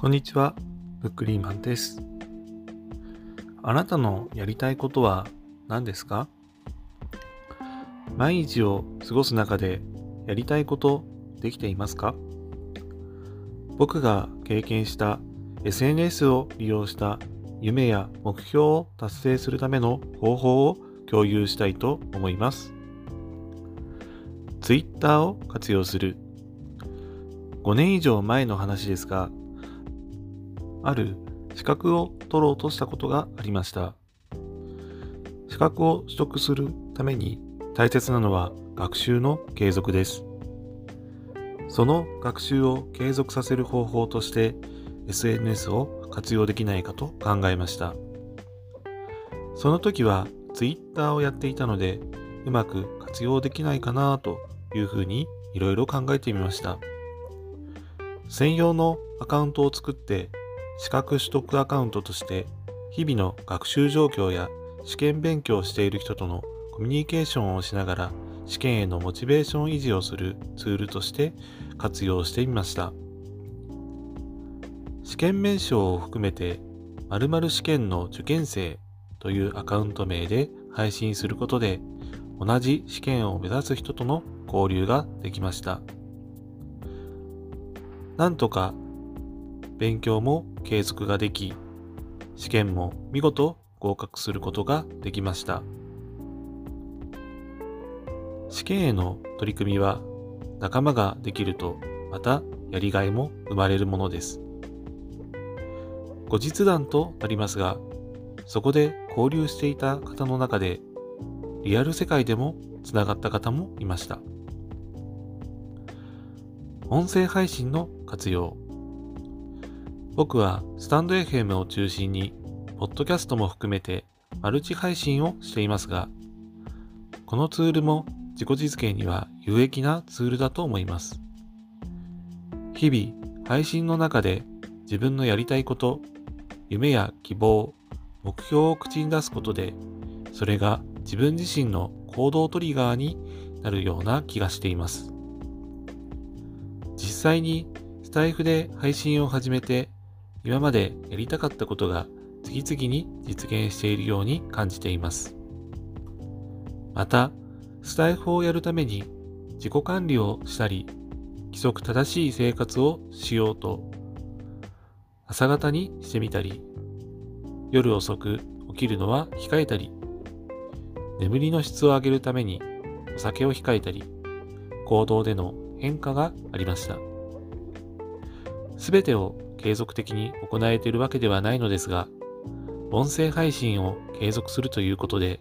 こんにちは、ブックリーマンです。あなたのやりたいことは何ですか？毎日を過ごす中でやりたいことできていますか？僕が経験した SNS を利用した夢や目標を達成するための方法を共有したいと思います。Twitter を活用する5年以上前の話ですがある資格を取ろうとしたことがありました。資格を取得するために大切なのは学習の継続です。その学習を継続させる方法として SNS を活用できないかと考えました。その時は Twitter をやっていたのでうまく活用できないかなというふうにいろいろ考えてみました。専用のアカウントを作って資格取得アカウントとして日々の学習状況や試験勉強をしている人とのコミュニケーションをしながら試験へのモチベーション維持をするツールとして活用してみました。試験名称を含めて〇〇試験の受験生というアカウント名で配信することで同じ試験を目指す人との交流ができました。なんとか勉強も継続ができ、試験も見事合格することができました。試験への取り組みは仲間ができるとまたやりがいも生まれるものです。後日談となりますが、そこで交流していた方の中でリアル世界でもつながった方もいました。音声配信の活用僕はスタンド FM を中心に、ポッドキャストも含めてマルチ配信をしていますが、このツールも自己実現には有益なツールだと思います。日々、配信の中で自分のやりたいこと、夢や希望、目標を口に出すことで、それが自分自身の行動トリガーになるような気がしています。実際にスタイフで配信を始めて今までやりたかったことが次々に実現しているように感じています。また、スタイフをやるために自己管理をしたり、規則正しい生活をしようと、朝方にしてみたり、夜遅く起きるのは控えたり、眠りの質を上げるためにお酒を控えたり、行動での変化がありました。すべてを継続的に行えているわけではないのですが、音声配信を継続するということで、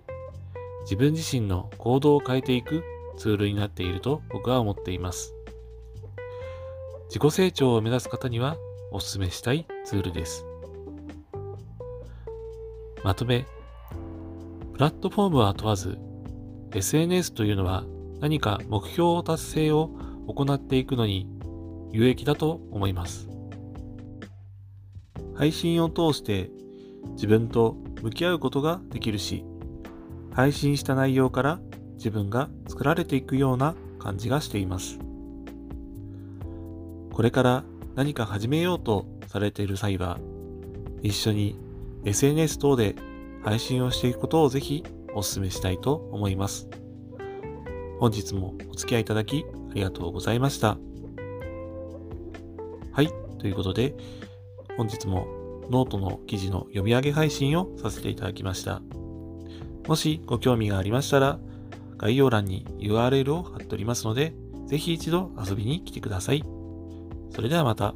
自分自身の行動を変えていくツールになっていると僕は思っています。自己成長を目指す方にはお勧めしたいツールです。まとめ、プラットフォームは問わず、SNS というのは何か目標達成を行っていくのに有益だと思います。配信を通して自分と向き合うことができるし、配信した内容から自分が作られていくような感じがしています。これから何か始めようとされている際は、一緒に SNS 等で配信をしていくことをぜひお勧めしたいと思います。本日もお付き合いいただきありがとうございました。はい、ということで、本日もノートの記事の読み上げ配信をさせていただきました。もしご興味がありましたら、概要欄に URL を貼っておりますので、ぜひ一度遊びに来てください。それではまた。